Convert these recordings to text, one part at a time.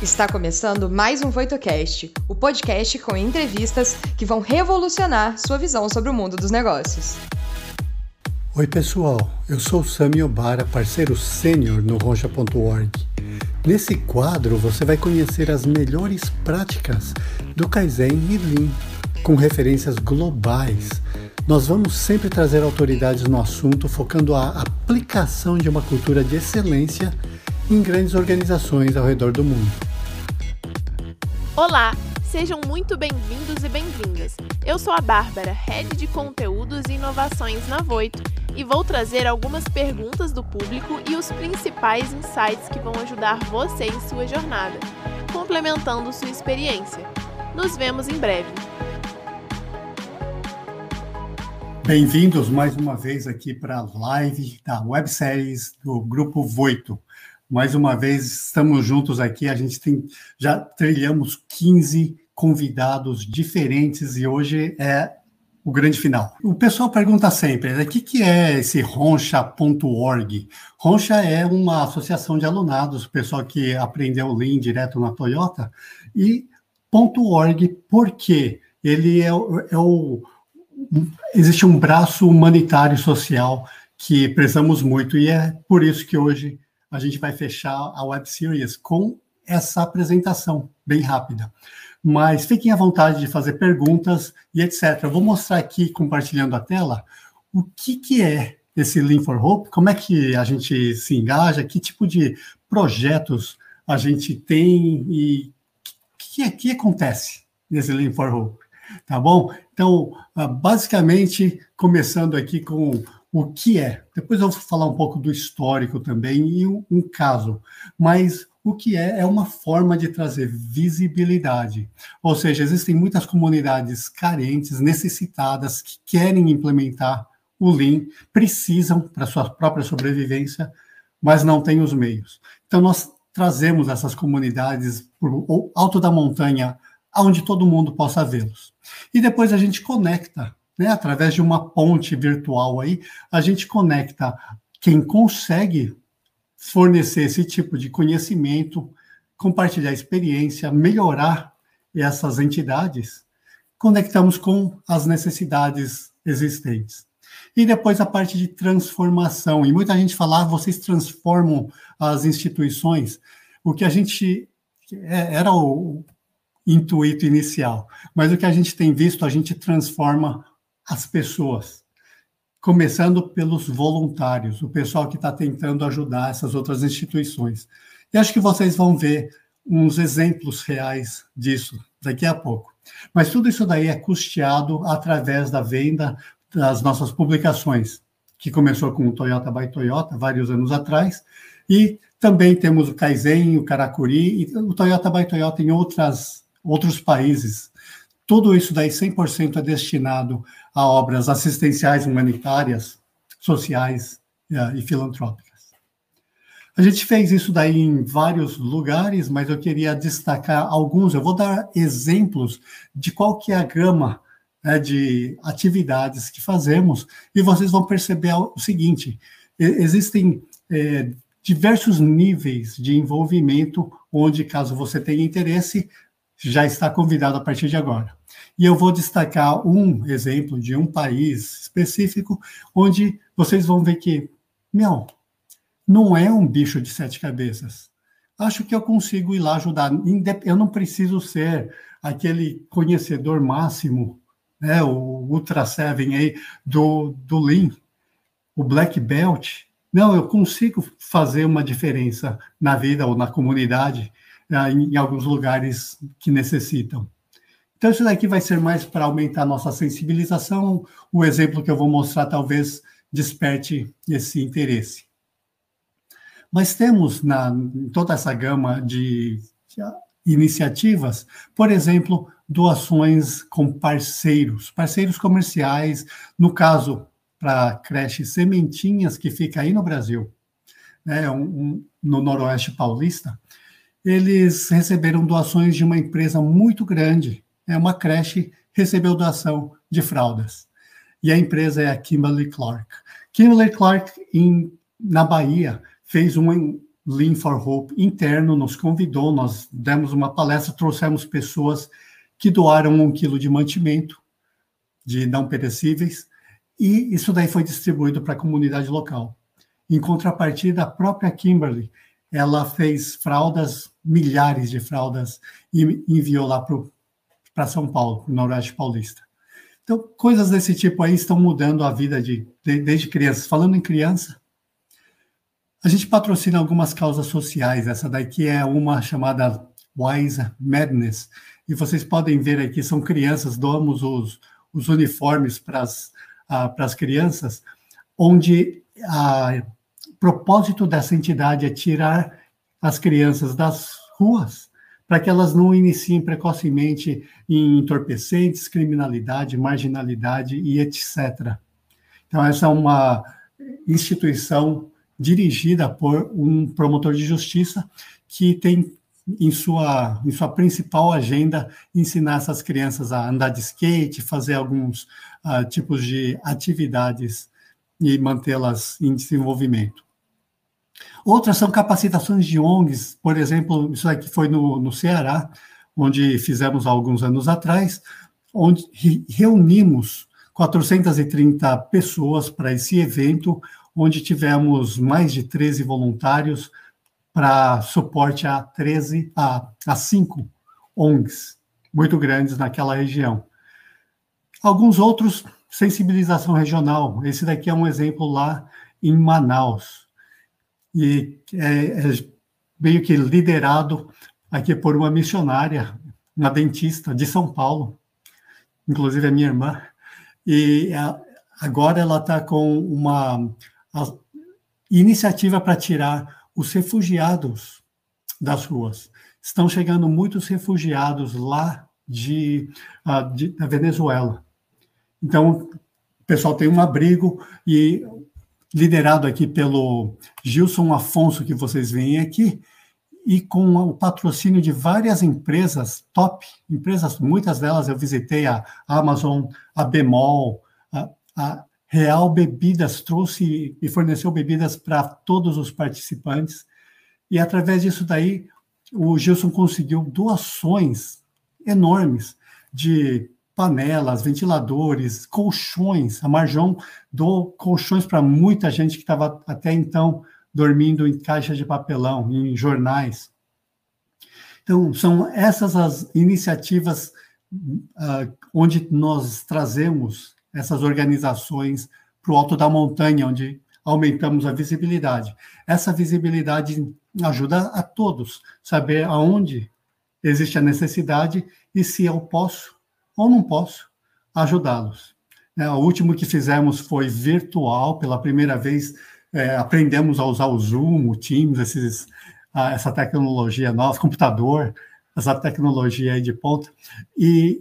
Está começando mais um VoitoCast, o podcast com entrevistas que vão revolucionar sua visão sobre o mundo dos negócios. Oi, pessoal. Eu sou Sami Obara, parceiro sênior no Roncha.org. Nesse quadro, você vai conhecer as melhores práticas do Kaizen e Lean, com referências globais. Nós vamos sempre trazer autoridades no assunto, focando a aplicação de uma cultura de excelência em grandes organizações ao redor do mundo. Olá, sejam muito bem-vindos e bem-vindas. Eu sou a Bárbara, Head de Conteúdos e Inovações na Voito, e vou trazer algumas perguntas do público e os principais insights que vão ajudar você em sua jornada, complementando sua experiência. Nos vemos em breve. Bem-vindos mais uma vez aqui para a live da webséries do Grupo Voito. Mais uma vez estamos juntos aqui. A gente tem já trilhamos 15 convidados diferentes e hoje é o grande final. O pessoal pergunta sempre, né, o que, que é esse roncha.org? Roncha é uma associação de alunados, o pessoal que aprendeu Lean direto na Toyota, e .org, por quê? Ele é, é o... Existe um braço humanitário e social que prezamos muito, e é por isso que hoje a gente vai fechar a web series com essa apresentação bem rápida. Mas fiquem à vontade de fazer perguntas e etc. Eu vou mostrar aqui, compartilhando a tela, o que, que é esse Lean for Hope, como é que a gente se engaja, que tipo de projetos a gente tem e o que, que acontece nesse Lean for Hope, tá bom? Então, ah, basicamente, começando aqui com o que é. Depois eu vou falar um pouco do histórico também e um, caso. Mas o que é é uma forma de trazer visibilidade. Ou seja, existem muitas comunidades carentes, necessitadas, que querem implementar o Lean, precisam para sua própria sobrevivência, mas não têm os meios. Então, nós trazemos essas comunidades o alto da montanha, onde todo mundo possa vê-los. E depois a gente conecta né, através de uma ponte virtual aí, a gente conecta quem consegue fornecer esse tipo de conhecimento, compartilhar experiência, melhorar essas entidades, conectamos com as necessidades existentes. E depois a parte de transformação. E muita gente fala, ah, vocês transformam as instituições. O que a gente é, era o intuito inicial, mas o que a gente tem visto, a gente transforma as pessoas, começando pelos voluntários, o pessoal que está tentando ajudar essas outras instituições. E acho que vocês vão ver uns exemplos reais disso daqui a pouco. Mas tudo isso daí é custeado através da venda das nossas publicações, que começou com o Toyota by Toyota vários anos atrás, e também temos o Kaizen, o Karakuri e o Toyota by Toyota em outras, outros países tudo isso daí 100% é destinado a obras assistenciais humanitárias, sociais uh, e filantrópicas. A gente fez isso daí em vários lugares, mas eu queria destacar alguns. Eu vou dar exemplos de qual que é a gama né, de atividades que fazemos e vocês vão perceber o seguinte: existem é, diversos níveis de envolvimento, onde, caso você tenha interesse, já está convidado a partir de agora. E eu vou destacar um exemplo de um país específico, onde vocês vão ver que, meu, não é um bicho de sete cabeças. Acho que eu consigo ir lá ajudar. Eu não preciso ser aquele conhecedor máximo, né, o Ultra Seven aí do, do Lean, o Black Belt. Não, eu consigo fazer uma diferença na vida ou na comunidade, né, em alguns lugares que necessitam. Então, isso daqui vai ser mais para aumentar a nossa sensibilização. O exemplo que eu vou mostrar talvez desperte esse interesse. Mas temos na em toda essa gama de, de iniciativas, por exemplo, doações com parceiros, parceiros comerciais, no caso, para a creche Sementinhas, que fica aí no Brasil, né, um, um, no Noroeste Paulista, eles receberam doações de uma empresa muito grande, é uma creche recebeu doação de fraldas. E a empresa é a Kimberly Clark. Kimberly Clark, em, na Bahia, fez um, Lean for Hope interno nos convidou, nós demos uma palestra, trouxemos pessoas que doaram um quilo de mantimento de não perecíveis, e isso daí foi distribuído para a comunidade local. Em contrapartida, a própria Kimberly, ela fez fraldas, milhares de fraldas, e enviou lá para São Paulo, no Noroeste Paulista. Então, coisas desse tipo aí estão mudando a vida de, de, desde crianças. Falando em criança, a gente patrocina algumas causas sociais. Essa daqui é uma chamada Wise Madness. E vocês podem ver aqui, são crianças, doamos os, os uniformes para as uh, crianças, onde a propósito dessa entidade é tirar as crianças das ruas para que elas não iniciem precocemente em entorpecentes, criminalidade, marginalidade e etc. Então, essa é uma instituição dirigida por um promotor de justiça que tem em sua, em sua principal agenda ensinar essas crianças a andar de skate, fazer alguns uh, tipos de atividades e mantê-las em desenvolvimento. Outras são capacitações de ONGs, por exemplo, isso aqui foi no, no Ceará, onde fizemos alguns anos atrás, onde reunimos 430 pessoas para esse evento, onde tivemos mais de 13 voluntários para suporte a 13 a, a 5 ONGs muito grandes naquela região. Alguns outros sensibilização regional. Esse daqui é um exemplo lá em Manaus e é, é meio que liderado aqui por uma missionária, uma dentista de São Paulo, inclusive a minha irmã, e agora ela está com uma iniciativa para tirar os refugiados das ruas. Estão chegando muitos refugiados lá de, de da Venezuela. Então, o pessoal tem um abrigo e liderado aqui pelo Gilson Afonso, que vocês veem aqui, e com o patrocínio de várias empresas top, empresas, muitas delas eu visitei, a Amazon, a Bemol, a, a Real Bebidas trouxe e forneceu bebidas para todos os participantes, e através disso daí, o Gilson conseguiu doações enormes de panelas, ventiladores, colchões. A Marjão deu colchões para muita gente que estava até então dormindo em caixas de papelão, em jornais. Então, são essas as iniciativas uh, onde nós trazemos essas organizações para o alto da montanha, onde aumentamos a visibilidade. Essa visibilidade ajuda a todos saber aonde existe a necessidade e se eu posso ou não posso ajudá-los. É, o último que fizemos foi virtual, pela primeira vez é, aprendemos a usar o Zoom, o Teams, esses, a, essa tecnologia nova, computador, essa tecnologia aí de ponta, e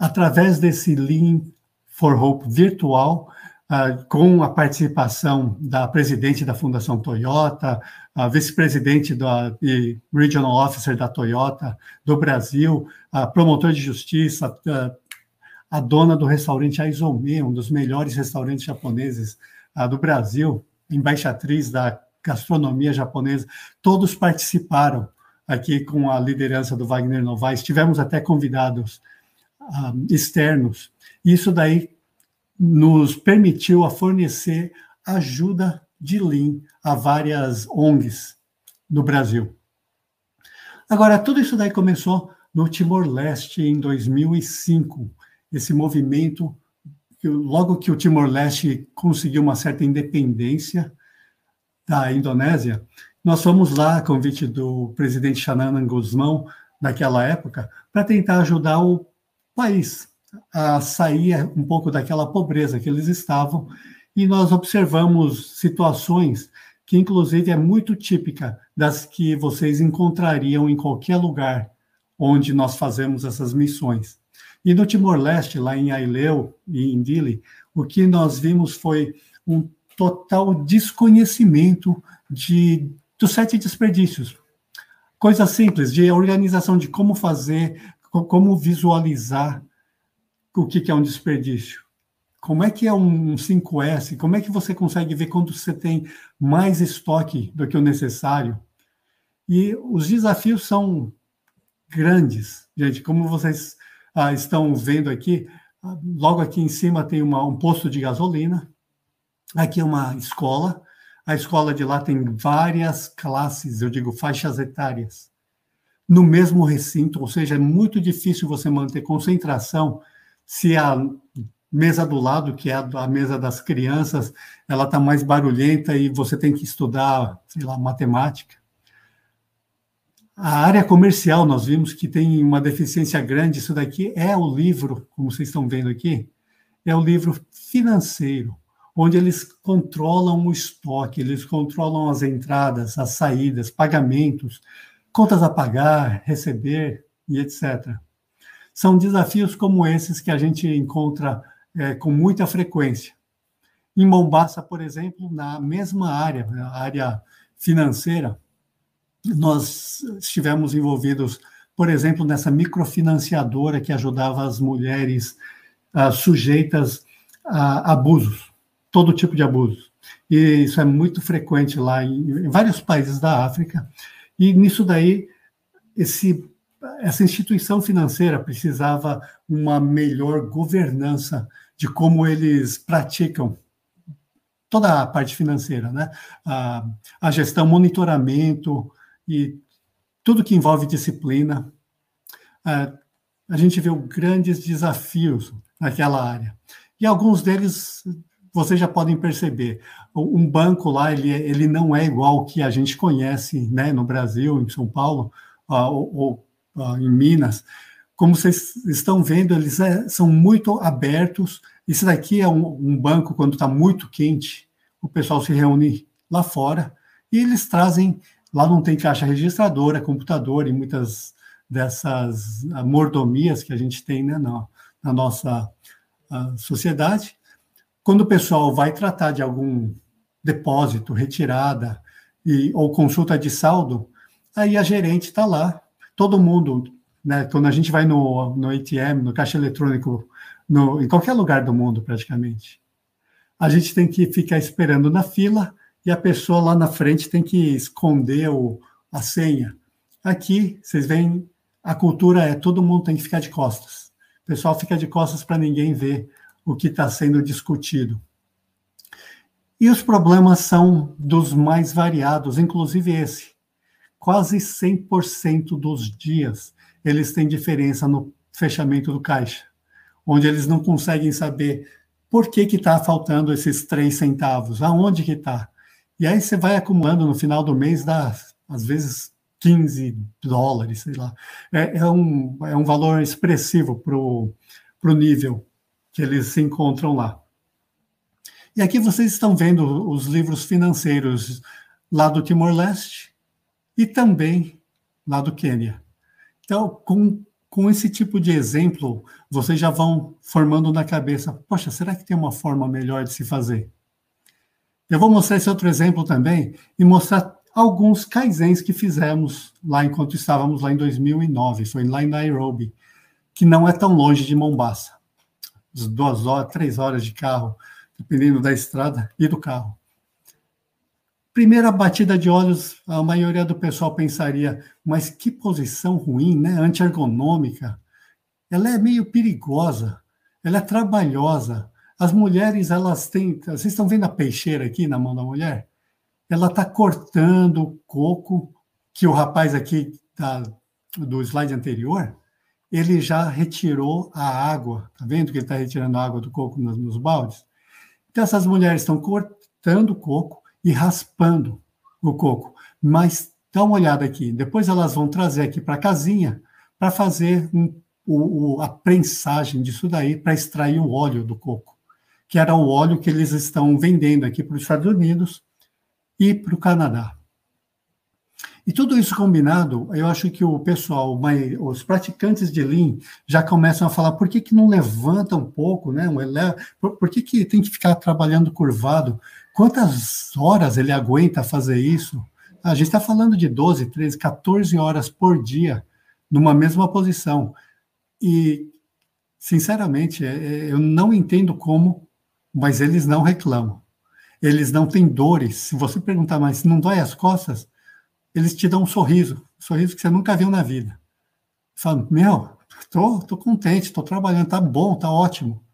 através desse Lean for Hope virtual, Uh, com a participação da presidente da Fundação Toyota, a vice-presidente e regional officer da Toyota do Brasil, a promotor de justiça, a, a dona do restaurante Aizome, um dos melhores restaurantes japoneses uh, do Brasil, embaixatriz da gastronomia japonesa, todos participaram aqui com a liderança do Wagner Novaes. Tivemos até convidados externos. Isso daí nos permitiu a fornecer ajuda de Lean a várias ONGs no Brasil. Agora, tudo isso daí começou no Timor-Leste em 2005. Esse movimento, logo que o Timor-Leste conseguiu uma certa independência da Indonésia, nós fomos lá, a convite do presidente Xanana Guzmão, naquela época, para tentar ajudar o país a sair um pouco daquela pobreza que eles estavam, e nós observamos situações que, inclusive, é muito típica das que vocês encontrariam em qualquer lugar onde nós fazemos essas missões. E no Timor-Leste, lá em Aileu e em Dili, o que nós vimos foi um total desconhecimento de, dos sete desperdícios. Coisas simples, de organização de como fazer, como visualizar o que é um desperdício. Como é que é um 5S? Como é que você consegue ver quando você tem mais estoque do que o necessário? E os desafios são grandes, gente. Como vocês ah, estão vendo aqui, logo aqui em cima tem uma, um posto de gasolina, aqui é uma escola. A escola de lá tem várias classes, eu digo faixas etárias, no mesmo recinto, ou seja, é muito difícil você manter concentração se a mesa do lado, que é a mesa das crianças, ela está mais barulhenta e você tem que estudar, sei lá, matemática. A área comercial, nós vimos que tem uma deficiência grande. Isso daqui é o livro, como vocês estão vendo aqui, é o livro financeiro, onde eles controlam o estoque, eles controlam as entradas, as saídas, pagamentos, contas a pagar, receber e etc. São desafios como esses que a gente encontra é, com muita frequência. Em Mombasa, por exemplo, na mesma área, a área financeira, nós estivemos envolvidos, por exemplo, nessa microfinanciadora que ajudava as mulheres ah, sujeitas a abusos, todo tipo de abusos. E isso é muito frequente lá em, em vários países da África. E nisso daí, esse essa instituição financeira precisava uma melhor governança de como eles praticam toda a parte financeira, né? A, a gestão, monitoramento e tudo que envolve disciplina. A, a gente vê grandes desafios naquela área. E alguns deles vocês já podem perceber. Um banco lá, ele, ele não é igual ao que a gente conhece né, no Brasil, em São Paulo, ou, ou em Minas, como vocês estão vendo, eles é, são muito abertos. Isso daqui é um, um banco quando está muito quente, o pessoal se reúne lá fora e eles trazem. Lá não tem caixa registradora, computador e muitas dessas ah, mordomias que a gente tem né, na, na nossa uh, sociedade. Quando o pessoal vai tratar de algum depósito, retirada e, ou consulta de saldo, aí a gerente está lá todo mundo, né, quando a gente vai no, no ATM, no caixa eletrônico, no, em qualquer lugar do mundo praticamente, a gente tem que ficar esperando na fila e a pessoa lá na frente tem que esconder o, a senha. Aqui, vocês veem, a cultura é todo mundo tem que ficar de costas. O pessoal fica de costas para ninguém ver o que está sendo discutido. E os problemas são dos mais variados, inclusive esse quase 100% dos dias eles têm diferença no fechamento do caixa, onde eles não conseguem saber por que está faltando esses três centavos, aonde que está. E aí você vai acumulando no final do mês, dá às vezes 15 dólares, sei lá. É, é um, é um valor expressivo para o nível que eles se encontram lá. E aqui vocês estão vendo os livros financeiros lá do Timor-Leste, e também lá do Quênia. Então, com, com esse tipo de exemplo, vocês já vão formando na cabeça: poxa, será que tem uma forma melhor de se fazer? Eu vou mostrar esse outro exemplo também e mostrar alguns kaizens que fizemos lá enquanto estávamos lá em 2009, foi lá em Nairobi, que não é tão longe de Mombasa. Duas horas, três horas de carro, dependendo da estrada e do carro. Primeira batida de olhos, a maioria do pessoal pensaria, mas que posição ruim, né? Anti-ergonômica. Ela é meio perigosa, ela é trabalhosa. As mulheres, elas têm. Vocês estão vendo a peixeira aqui na mão da mulher? Ela está cortando o coco, que o rapaz aqui da, do slide anterior, ele já retirou a água. Tá vendo que ele está retirando a água do coco nos, nos baldes? Então, essas mulheres estão cortando o coco, e raspando o coco. Mas dá uma olhada aqui. Depois elas vão trazer aqui para a casinha para fazer um, o, a prensagem disso daí para extrair o óleo do coco, que era o óleo que eles estão vendendo aqui para os Estados Unidos e para o Canadá. E tudo isso combinado, eu acho que o pessoal, os praticantes de Lean já começam a falar por que, que não levanta um pouco, né? Por, que, que tem que ficar trabalhando curvado? Quantas horas ele aguenta fazer isso? A gente está falando de 12, 13, 14 horas por dia numa mesma posição. E, sinceramente, é, é, eu não entendo como mas eles não reclamam. Eles não têm dores. Se você perguntar, mas não dói as costas? Eles te dão um sorriso, um sorriso que você nunca viu na vida. Fala, meu, tô, tô contente, tô trabalhando, tá bom, tá ótimo.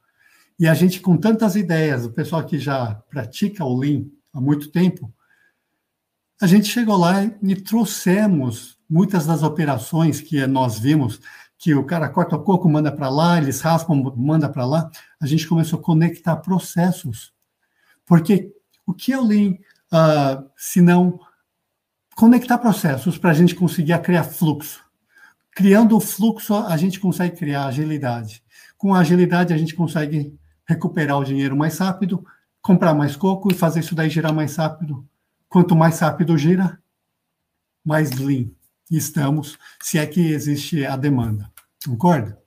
E a gente, com tantas ideias, o pessoal que já pratica o Lean há muito tempo, a gente chegou lá e trouxemos muitas das operações que nós vimos, que o cara corta o coco, manda para lá, eles raspam, manda para lá, a gente começou a conectar processos. Porque o que é o Lean, uh, se não conectar processos para a gente conseguir criar fluxo? Criando o fluxo, a gente consegue criar agilidade. Com a agilidade, a gente consegue recuperar o dinheiro mais rápido, comprar mais coco e fazer isso daí girar mais rápido. Quanto mais rápido gira, mais lean estamos, se é que existe a demanda. Concorda?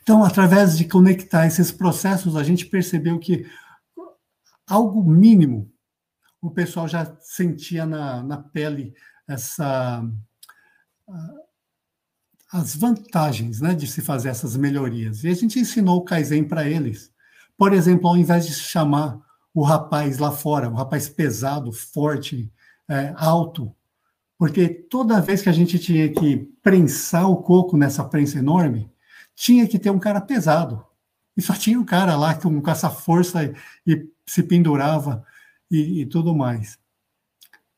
Então, através de conectar esses processos, a gente percebeu que algo mínimo o pessoal já sentia na, na pele essa as vantagens né, de se fazer essas melhorias. E a gente ensinou o Kaizen para eles. Por exemplo, ao invés de chamar o rapaz lá fora, o rapaz pesado, forte, é, alto, porque toda vez que a gente tinha que prensar o coco nessa prensa enorme, tinha que ter um cara pesado. E só tinha um cara lá com, com essa força e, e se pendurava e, e tudo mais.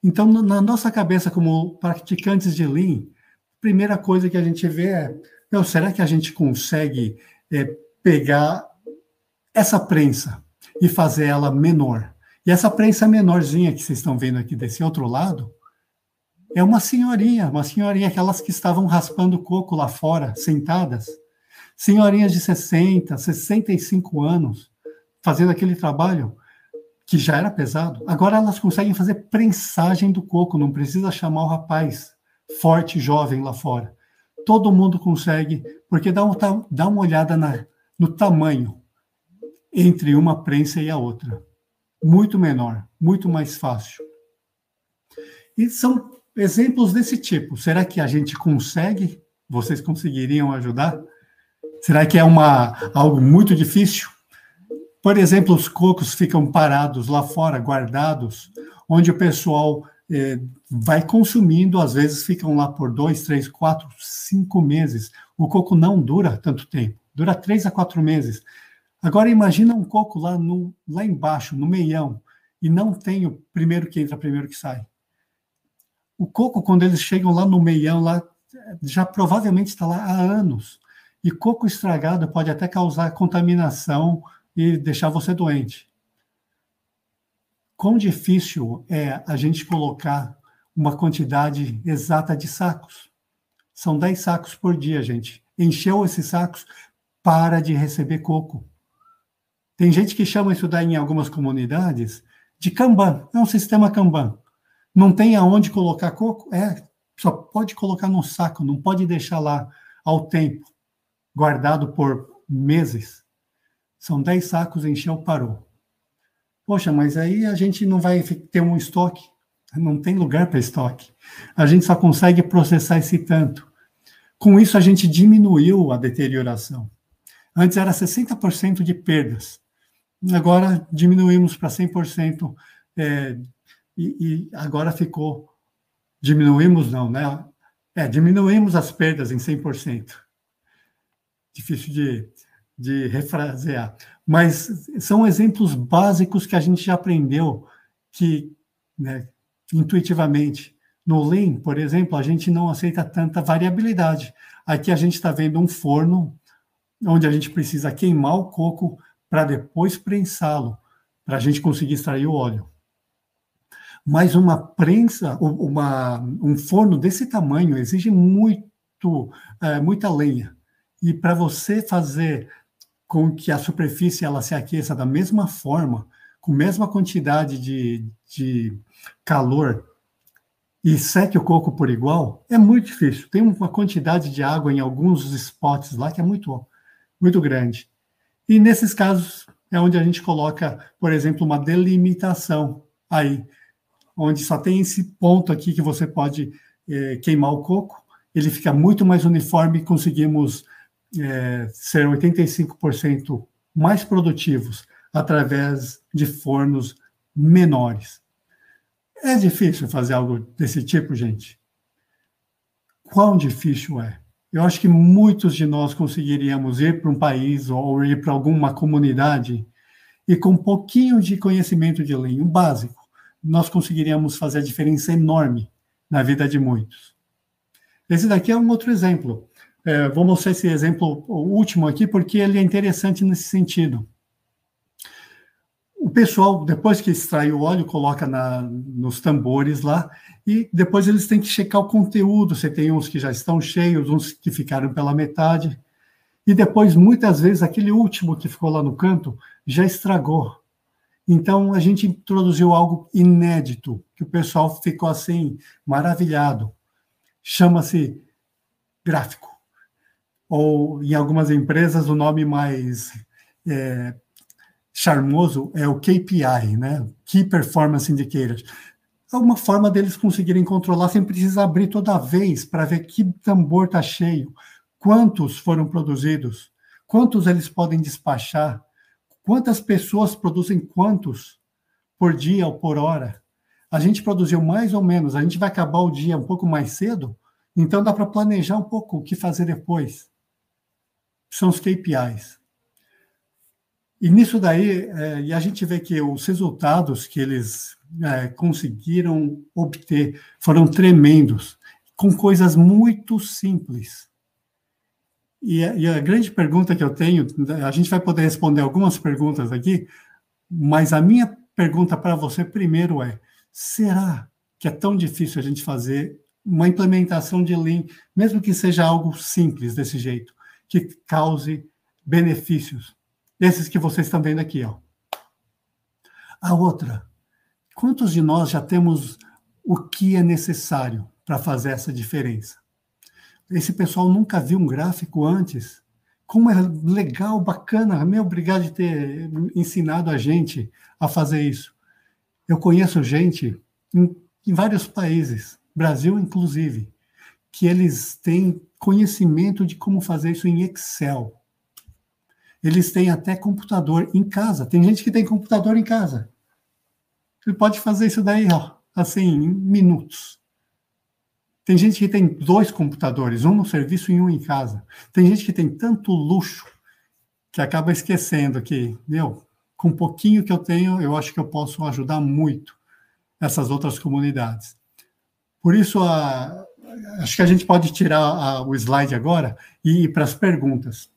Então, na nossa cabeça, como praticantes de Lean, primeira coisa que a gente vê é: meu, será que a gente consegue é, pegar essa prensa e fazer ela menor? E essa prensa menorzinha que vocês estão vendo aqui desse outro lado é uma senhorinha, uma senhorinha, aquelas que estavam raspando coco lá fora, sentadas. Senhorinhas de 60, 65 anos, fazendo aquele trabalho que já era pesado. Agora elas conseguem fazer prensagem do coco, não precisa chamar o rapaz forte, jovem lá fora. Todo mundo consegue, porque dá, um, dá uma olhada na, no tamanho entre uma prensa e a outra. Muito menor, muito mais fácil. E são exemplos desse tipo. Será que a gente consegue? Vocês conseguiriam ajudar? Será que é uma, algo muito difícil? Por exemplo, os cocos ficam parados lá fora, guardados, onde o pessoal é, vai consumindo, às vezes ficam lá por dois, três, quatro, cinco meses. O coco não dura tanto tempo, dura três a quatro meses. Agora imagina um coco lá, no, lá embaixo, no meião, e não tem o primeiro que entra, primeiro que sai. O coco, quando eles chegam lá no meião, lá, já provavelmente está lá há anos. E coco estragado pode até causar contaminação e deixar você doente quão difícil é a gente colocar uma quantidade exata de sacos. São 10 sacos por dia, gente. Encheu esses sacos, para de receber coco. Tem gente que chama isso daí em algumas comunidades de Kanban. É um sistema Kanban. Não tem aonde colocar coco? É, só pode colocar no saco, não pode deixar lá ao tempo, guardado por meses. São 10 sacos, encheu, parou. Poxa, mas aí a gente não vai ter um estoque. Não tem lugar para estoque. A gente só consegue processar esse tanto. Com isso, a gente diminuiu a deterioração. Antes era 60% de perdas. Agora diminuímos para 100%. É, e, e agora ficou. Diminuímos, não, né? É, diminuímos as perdas em 100%. Difícil de, de refrasear. Mas são exemplos básicos que a gente já aprendeu que, né, intuitivamente. No Lean, por exemplo, a gente não aceita tanta variabilidade. Aqui a gente está vendo um forno onde a gente precisa queimar o coco para depois prensá-lo, para a gente conseguir extrair o óleo. Mas uma prensa, uma, um forno desse tamanho exige muito, é, muita lenha. E para você fazer com que a superfície ela se aqueça da mesma forma, com a mesma quantidade de, de calor e seque o coco por igual, é muito difícil. Tem uma quantidade de água em alguns spots lá que é muito, muito grande. E nesses casos é onde a gente coloca, por exemplo, uma delimitação aí, onde só tem esse ponto aqui que você pode é, queimar o coco, ele fica muito mais uniforme e conseguimos é, ser 85% mais produtivos através de fornos menores. É difícil fazer algo desse tipo, gente? Quão difícil é? Eu acho que muitos de nós conseguiríamos ir para um país ou ir para alguma comunidade e com um pouquinho de conhecimento de Lean, o básico, nós conseguiríamos fazer a diferença enorme na vida de muitos. Esse daqui é um outro exemplo. É, vou mostrar esse exemplo último aqui porque ele é interessante nesse sentido. O pessoal, depois que extrai o óleo, coloca na, nos tambores lá e depois eles têm que checar o conteúdo. Você tem uns que já estão cheios, uns que ficaram pela metade. E depois, muitas vezes, aquele último que ficou lá no canto já estragou. Então, a gente introduziu algo inédito, que o pessoal ficou assim, maravilhado. Chama-se gráfico. Ou, em algumas empresas, o nome mais é, charmoso é o KPI, né? Key Performance Indicators. É uma forma deles conseguirem controlar sem precisar abrir toda vez para ver que tambor está cheio, quantos foram produzidos, quantos eles podem despachar, quantas pessoas produzem quantos por dia ou por hora. A gente produziu mais ou menos, a gente vai acabar o dia um pouco mais cedo, então dá para planejar um pouco o que fazer depois. São os KPIs. E nisso daí, é, e a gente vê que os resultados que eles é, conseguiram obter foram tremendos, com coisas muito simples. E a, e a, grande pergunta que eu tenho, a gente vai poder responder algumas perguntas aqui, mas a minha pergunta para você primeiro é: será que é tão difícil a gente fazer uma implementação de Lean, mesmo que seja algo simples desse jeito, que cause benefícios? Esses que vocês estão vendo aqui, ó. A outra, quantos de nós já temos o que é necessário para fazer essa diferença? Esse pessoal nunca viu um gráfico antes. Como é legal, bacana. Meu, obrigado de ter ensinado a gente a fazer isso. Eu conheço gente em, em vários países, Brasil inclusive, que eles têm conhecimento de como fazer isso em Excel. Eles têm até computador em casa. Tem gente que tem computador em casa. Ele pode fazer isso daí, ó, assim, em minutos. Tem gente que tem dois computadores, um no serviço e um em casa. Tem gente que tem tanto luxo que acaba esquecendo que, meu, com um pouquinho que eu tenho, eu acho que eu posso ajudar muito essas outras comunidades. Por isso, a, acho que a gente pode tirar a, o slide agora e ir para as perguntas.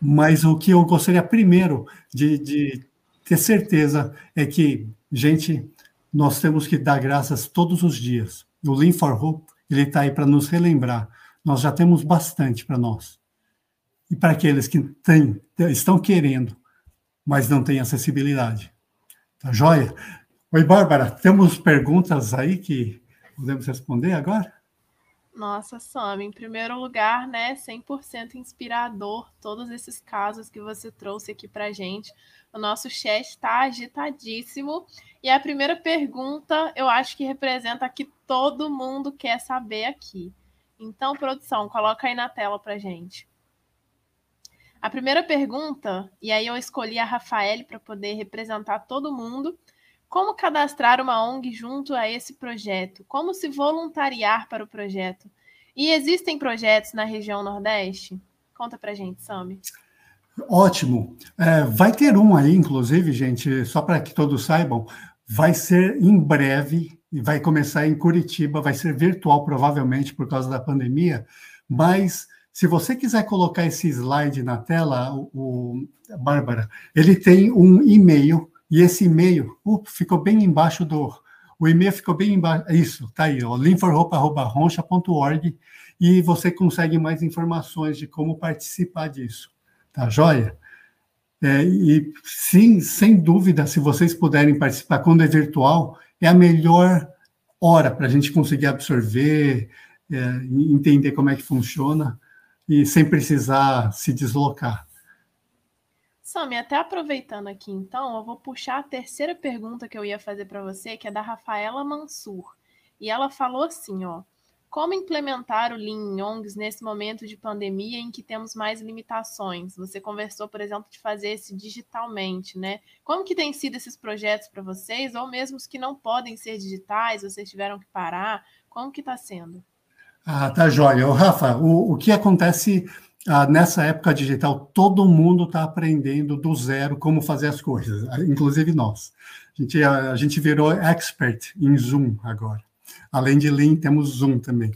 Mas o que eu gostaria primeiro de, de ter certeza é que, gente, nós temos que dar graças todos os dias o Lean for Hope, ele está aí para nos relembrar. Nós já temos bastante para nós. E para aqueles que têm, estão querendo, mas não têm acessibilidade. Tá joia? Oi, Bárbara, temos perguntas aí que podemos responder agora? Nossa, Sam, em primeiro lugar, né, 100% inspirador todos esses casos que você trouxe aqui para gente. O nosso chat está agitadíssimo. E a primeira pergunta, eu acho que representa que todo mundo quer saber aqui. Então, produção, coloca aí na tela para gente. A primeira pergunta, e aí eu escolhi a Rafael para poder representar todo mundo, como cadastrar uma ONG junto a esse projeto? Como se voluntariar para o projeto? E existem projetos na região Nordeste? Conta para gente, Sami. Ótimo. É, vai ter um aí, inclusive, gente, só para que todos saibam, vai ser em breve, e vai começar em Curitiba, vai ser virtual, provavelmente, por causa da pandemia, mas se você quiser colocar esse slide na tela, o, o Bárbara, ele tem um e-mail e esse e-mail uh, ficou bem embaixo do. O e-mail ficou bem embaixo. Isso, tá aí, linforhopa.roncha.org e você consegue mais informações de como participar disso. Tá joia? É, e sim, sem dúvida, se vocês puderem participar quando é virtual, é a melhor hora para a gente conseguir absorver, é, entender como é que funciona e sem precisar se deslocar. Sami, até aproveitando aqui então, eu vou puxar a terceira pergunta que eu ia fazer para você, que é da Rafaela Mansur. E ela falou assim, ó: Como implementar o Lean em ONGs nesse momento de pandemia em que temos mais limitações? Você conversou, por exemplo, de fazer esse digitalmente, né? Como que tem sido esses projetos para vocês, ou mesmo os que não podem ser digitais, vocês tiveram que parar? Como que está sendo? Ah, tá joia. Rafa, o, o que acontece ah, nessa época digital? Todo mundo está aprendendo do zero como fazer as coisas, inclusive nós. A gente, a, a gente virou expert em Zoom agora. Além de Lean, temos Zoom também.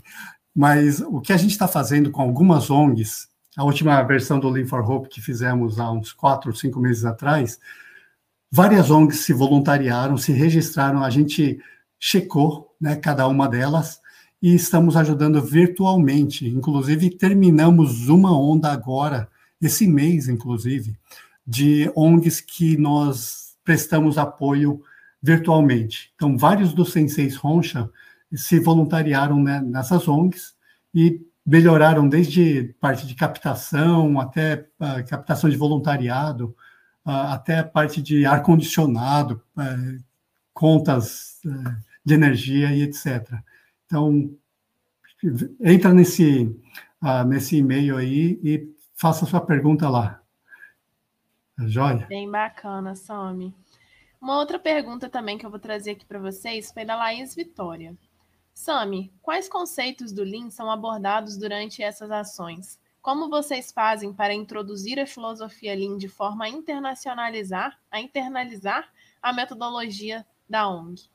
Mas o que a gente está fazendo com algumas ONGs, a última versão do Lean for Hope que fizemos há uns quatro, cinco meses atrás, várias ONGs se voluntariaram, se registraram, a gente checou né, cada uma delas e estamos ajudando virtualmente. Inclusive, terminamos uma onda agora, esse mês, inclusive, de ONGs que nós prestamos apoio virtualmente. Então, vários dos senseis Roncha se voluntariaram né, nessas ONGs e melhoraram desde parte de captação até uh, captação de voluntariado, uh, até a parte de ar-condicionado, uh, contas de energia e etc. Então, entra nesse, nesse e-mail aí e faça sua pergunta lá. Joia? Bem bacana, Somi. Uma outra pergunta também que eu vou trazer aqui para vocês foi da Laís Vitória. Sami, quais conceitos do Lean são abordados durante essas ações? Como vocês fazem para introduzir a filosofia Lean de forma a internacionalizar, a internalizar a metodologia da ONG?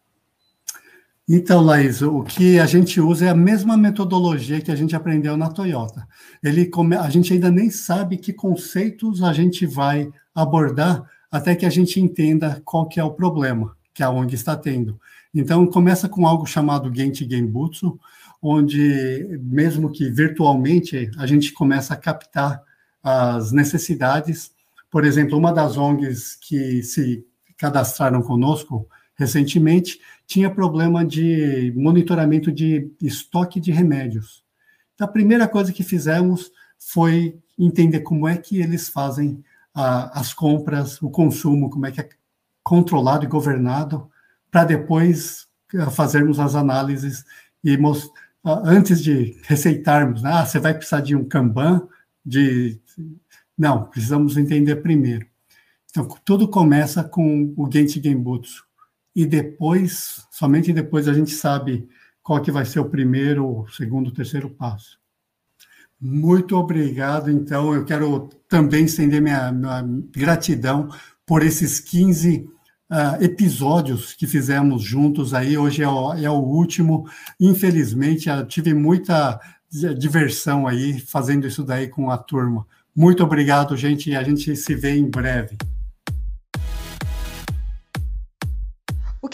Então, Laís, o que a gente usa é a mesma metodologia que a gente aprendeu na Toyota. Ele, a gente ainda nem sabe que conceitos a gente vai abordar até que a gente entenda qual que é o problema que a ONG está tendo. Então, começa com algo chamado Genchi Genbutsu, onde, mesmo que virtualmente, a gente começa a captar as necessidades. Por exemplo, uma das ONGs que se cadastraram conosco recentemente tinha problema de monitoramento de estoque de remédios. Então, a primeira coisa que fizemos foi entender como é que eles fazem a, as compras, o consumo, como é que é controlado e governado para depois eh, fazermos as análises e antes de receitarmos, né? ah, você vai precisar de um Kanban, de não, precisamos entender primeiro. Então, tudo começa com o Genchi Genbutsu. E depois, somente depois, a gente sabe qual que vai ser o primeiro, segundo, terceiro passo. Muito obrigado. Então, eu quero também estender minha, minha gratidão por esses 15 uh, episódios que fizemos juntos aí. Hoje é o, é o último. Infelizmente, tive muita diversão aí fazendo isso daí com a turma. Muito obrigado, gente, e a gente se vê em breve.